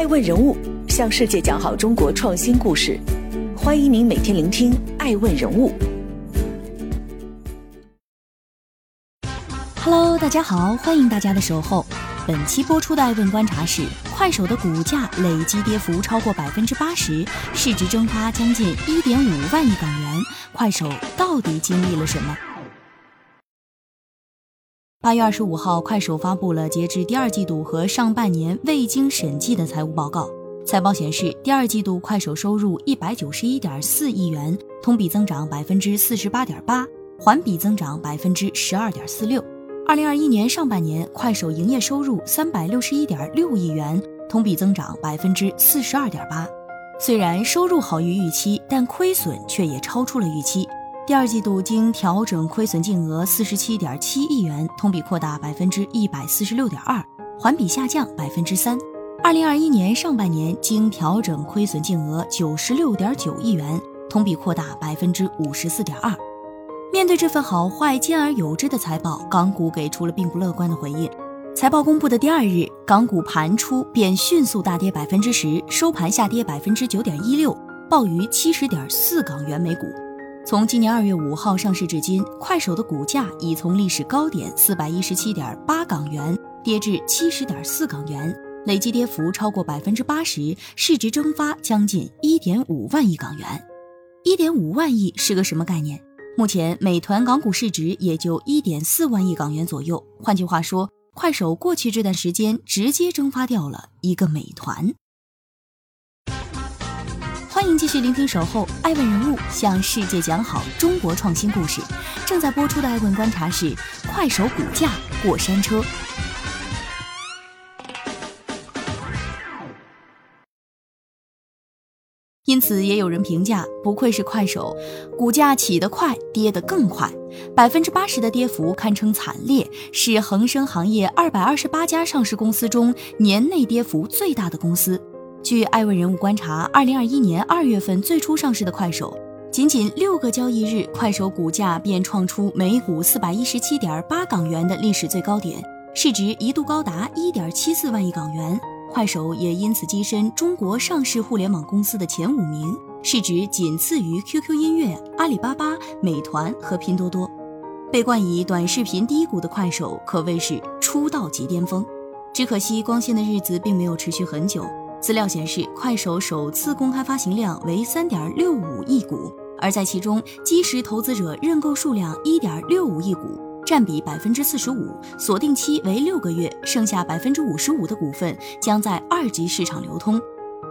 爱问人物向世界讲好中国创新故事，欢迎您每天聆听爱问人物。Hello，大家好，欢迎大家的守候。本期播出的爱问观察是：快手的股价累计跌幅超过百分之八十，市值蒸发将近一点五万亿港元。快手到底经历了什么？八月二十五号，快手发布了截至第二季度和上半年未经审计的财务报告。财报显示，第二季度快手收入一百九十一点四亿元，同比增长百分之四十八点八，环比增长百分之十二点四六。二零二一年上半年，快手营业收入三百六十一点六亿元，同比增长百分之四十二点八。虽然收入好于预期，但亏损却也超出了预期。第二季度经调整亏损净额四十七点七亿元，同比扩大百分之一百四十六点二，环比下降百分之三。二零二一年上半年经调整亏损净额九十六点九亿元，同比扩大百分之五十四点二。面对这份好坏兼而有之的财报，港股给出了并不乐观的回应。财报公布的第二日，港股盘出便迅速大跌百分之十，收盘下跌百分之九点一六，报于七十点四港元每股。从今年二月五号上市至今，快手的股价已从历史高点四百一十七点八港元跌至七十点四港元，累计跌幅超过百分之八十，市值蒸发将近一点五万亿港元。一点五万亿是个什么概念？目前美团港股市值也就一点四万亿港元左右。换句话说，快手过去这段时间直接蒸发掉了一个美团。欢迎继续聆听《守候爱问人物》，向世界讲好中国创新故事。正在播出的《爱问观察》是：快手股价过山车。因此，也有人评价，不愧是快手，股价起得快，跌得更快，百分之八十的跌幅堪称惨烈，是恒生行业二百二十八家上市公司中年内跌幅最大的公司。据艾问人物观察，二零二一年二月份最初上市的快手，仅仅六个交易日，快手股价便创出每股四百一十七点八港元的历史最高点，市值一度高达一点七四万亿港元。快手也因此跻身中国上市互联网公司的前五名，市值仅次于 QQ 音乐、阿里巴巴、美团和拼多多。被冠以短视频低谷的快手，可谓是出道即巅峰。只可惜，光鲜的日子并没有持续很久。资料显示，快手首次公开发行量为三点六五亿股，而在其中，基石投资者认购数量一点六五亿股，占比百分之四十五，锁定期为六个月，剩下百分之五十五的股份将在二级市场流通。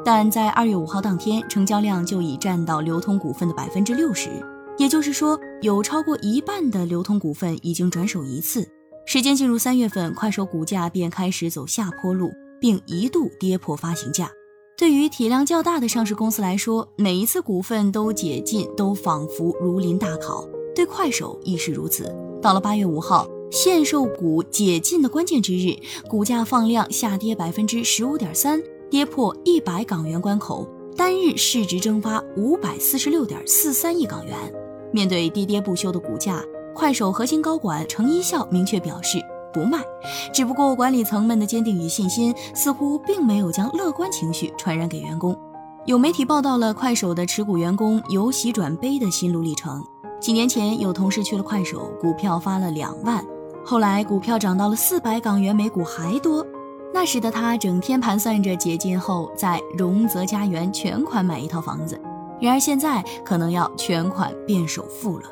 但在二月五号当天，成交量就已占到流通股份的百分之六十，也就是说，有超过一半的流通股份已经转手一次。时间进入三月份，快手股价便开始走下坡路。并一度跌破发行价。对于体量较大的上市公司来说，每一次股份都解禁，都仿佛如临大考。对快手亦是如此。到了八月五号，限售股解禁的关键之日，股价放量下跌百分之十五点三，跌破一百港元关口，单日市值蒸发五百四十六点四三亿港元。面对跌跌不休的股价，快手核心高管程一笑明确表示。不卖，只不过管理层们的坚定与信心似乎并没有将乐观情绪传染给员工。有媒体报道了快手的持股员工由喜转悲的心路历程。几年前，有同事去了快手，股票发了两万，后来股票涨到了四百港元每股还多。那时的他整天盘算着解禁后在荣泽家园全款买一套房子，然而现在可能要全款变首付了。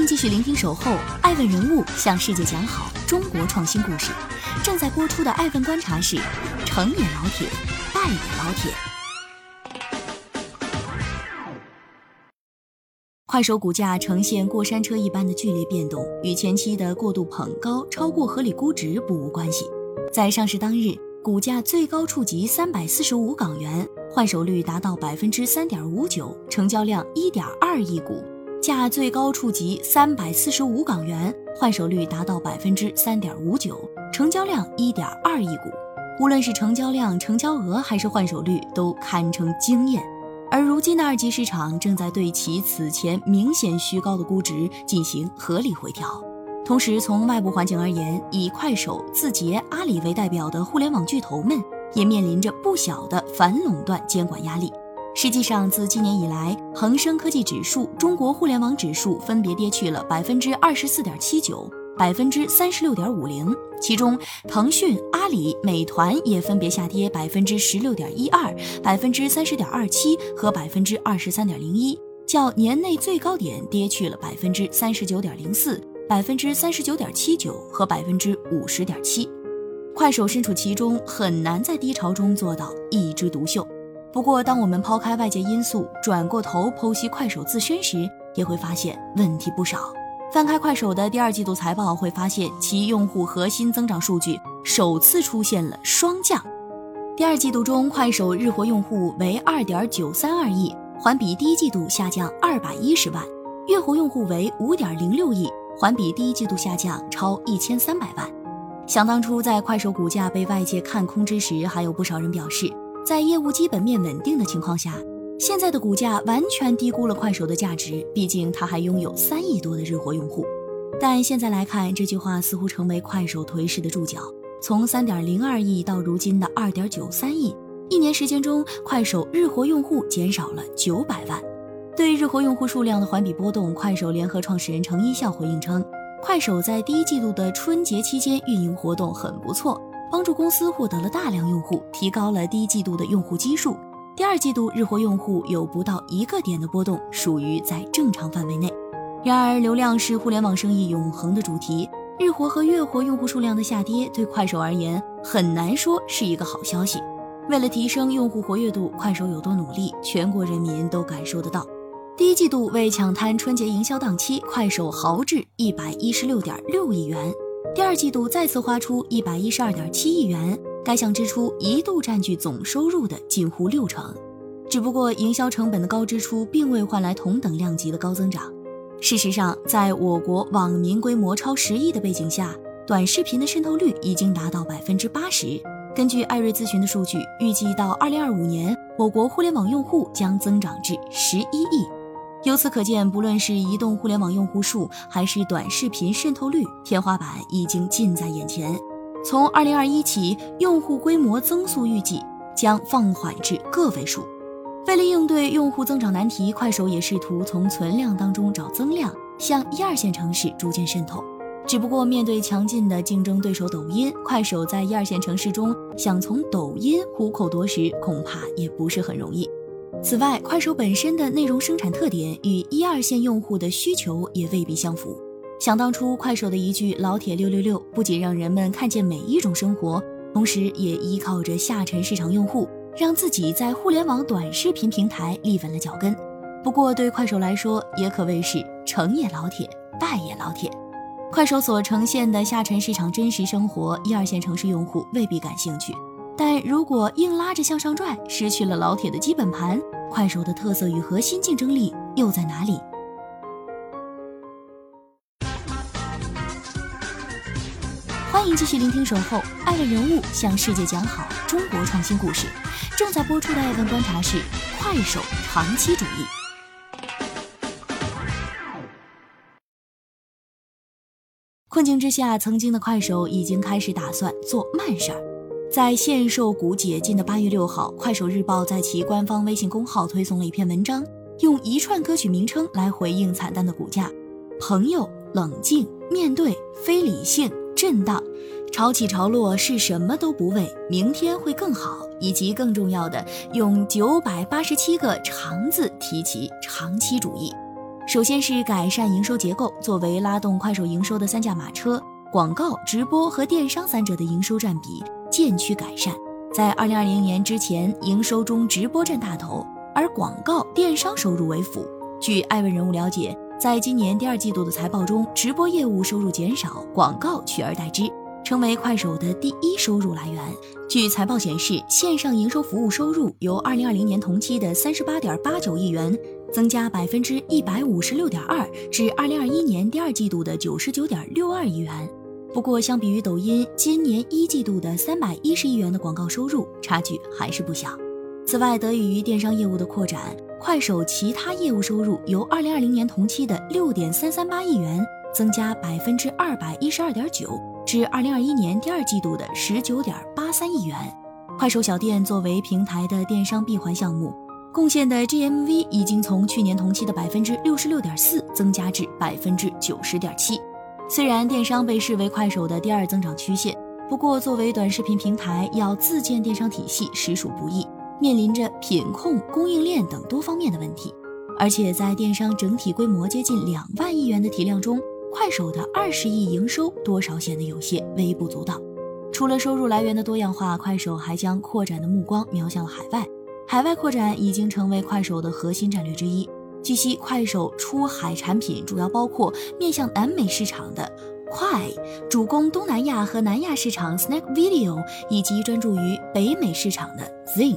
迎继续聆听《守候爱问人物》，向世界讲好中国创新故事。正在播出的《爱问观察》是：成也老铁，败也老铁。快手股价呈现过山车一般的剧烈变动，与前期的过度捧高、超过合理估值不无关系。在上市当日，股价最高触及三百四十五港元，换手率达到百分之三点五九，成交量一点二亿股。价最高触及三百四十五港元，换手率达到百分之三点五九，成交量一点二亿股。无论是成交量、成交额还是换手率，都堪称惊艳。而如今的二级市场正在对其此前明显虚高的估值进行合理回调。同时，从外部环境而言，以快手、字节、阿里为代表的互联网巨头们也面临着不小的反垄断监管压力。实际上，自今年以来，恒生科技指数、中国互联网指数分别跌去了百分之二十四点七九、百分之三十六点五零，其中腾讯、阿里、美团也分别下跌百分之十六点一二、百分之三十点二七和百分之二十三点零一，较年内最高点跌去了百分之三十九点零四、百分之三十九点七九和百分之五十点七。快手身处其中，很难在低潮中做到一枝独秀。不过，当我们抛开外界因素，转过头剖析快手自身时，也会发现问题不少。翻开快手的第二季度财报，会发现其用户核心增长数据首次出现了双降。第二季度中，快手日活用户为二点九三二亿，环比第一季度下降二百一十万；月活用户为五点零六亿，环比第一季度下降超一千三百万。想当初，在快手股价被外界看空之时，还有不少人表示。在业务基本面稳定的情况下，现在的股价完全低估了快手的价值。毕竟它还拥有三亿多的日活用户。但现在来看，这句话似乎成为快手颓势的注脚。从三点零二亿到如今的二点九三亿，一年时间中，快手日活用户减少了九百万。对日活用户数量的环比波动，快手联合创始人程一笑回应称，快手在第一季度的春节期间运营活动很不错。帮助公司获得了大量用户，提高了第一季度的用户基数。第二季度日活用户有不到一个点的波动，属于在正常范围内。然而，流量是互联网生意永恒的主题，日活和月活用户数量的下跌，对快手而言很难说是一个好消息。为了提升用户活跃度，快手有多努力，全国人民都感受得到。第一季度为抢滩春节营销档期，快手豪掷一百一十六点六亿元。第二季度再次花出一百一十二点七亿元，该项支出一度占据总收入的近乎六成。只不过，营销成本的高支出并未换来同等量级的高增长。事实上，在我国网民规模超十亿的背景下，短视频的渗透率已经达到百分之八十。根据艾瑞咨询的数据，预计到二零二五年，我国互联网用户将增长至十一亿。由此可见，不论是移动互联网用户数，还是短视频渗透率，天花板已经近在眼前。从二零二一起，用户规模增速预计将放缓至个位数。为了应对用户增长难题，快手也试图从存量当中找增量，向一二线城市逐渐渗透。只不过，面对强劲的竞争对手抖音，快手在一二线城市中想从抖音虎口夺食，恐怕也不是很容易。此外，快手本身的内容生产特点与一二线用户的需求也未必相符。想当初，快手的一句“老铁六六六”不仅让人们看见每一种生活，同时也依靠着下沉市场用户，让自己在互联网短视频平台立稳了脚跟。不过，对快手来说，也可谓是成也老铁，败也老铁。快手所呈现的下沉市场真实生活，一二线城市用户未必感兴趣。但如果硬拉着向上拽，失去了老铁的基本盘，快手的特色与核心竞争力又在哪里？欢迎继续聆听《守候爱的人物》，向世界讲好中国创新故事。正在播出的爱问观察是：快手长期主义。困境之下，曾经的快手已经开始打算做慢事儿。在限售股解禁的八月六号，快手日报在其官方微信公号推送了一篇文章，用一串歌曲名称来回应惨淡的股价。朋友，冷静面对，非理性震荡，潮起潮落是什么都不为，明天会更好。以及更重要的，用九百八十七个长字提起长期主义。首先是改善营收结构，作为拉动快手营收的三驾马车，广告、直播和电商三者的营收占比。渐趋改善，在二零二零年之前，营收中直播占大头，而广告、电商收入为辅。据艾问人物了解，在今年第二季度的财报中，直播业务收入减少，广告取而代之，成为快手的第一收入来源。据财报显示，线上营收服务收入由二零二零年同期的三十八点八九亿元，增加百分之一百五十六点二，至二零二一年第二季度的九十九点六二亿元。不过，相比于抖音今年一季度的三百一十亿元的广告收入，差距还是不小。此外，得益于电商业务的扩展，快手其他业务收入由二零二零年同期的六点三三八亿元，增加百分之二百一十二点九，至二零二一年第二季度的十九点八三亿元。快手小店作为平台的电商闭环项目，贡献的 GMV 已经从去年同期的百分之六十六点四增加至百分之九十点七。虽然电商被视为快手的第二增长曲线，不过作为短视频平台，要自建电商体系实属不易，面临着品控、供应链等多方面的问题。而且在电商整体规模接近两万亿元的体量中，快手的二十亿营收多少显得有些微不足道。除了收入来源的多样化，快手还将扩展的目光瞄向了海外。海外扩展已经成为快手的核心战略之一。据悉，快手出海产品主要包括面向南美市场的快，主攻东南亚和南亚市场 Snack Video，以及专注于北美市场的 Zing。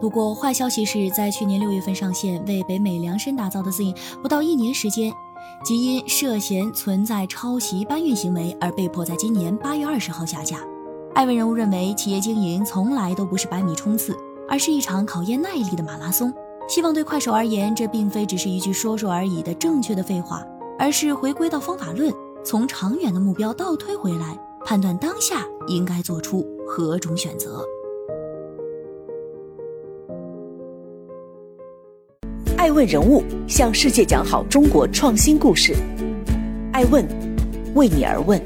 不过，坏消息是在去年六月份上线、为北美量身打造的 Zing，不到一年时间，即因涉嫌存在抄袭搬运行为而被迫在今年八月二十号下架。艾文人物认为，企业经营从来都不是百米冲刺，而是一场考验耐力的马拉松。希望对快手而言，这并非只是一句说说而已的正确的废话，而是回归到方法论，从长远的目标倒推回来，判断当下应该做出何种选择。爱问人物向世界讲好中国创新故事，爱问为你而问。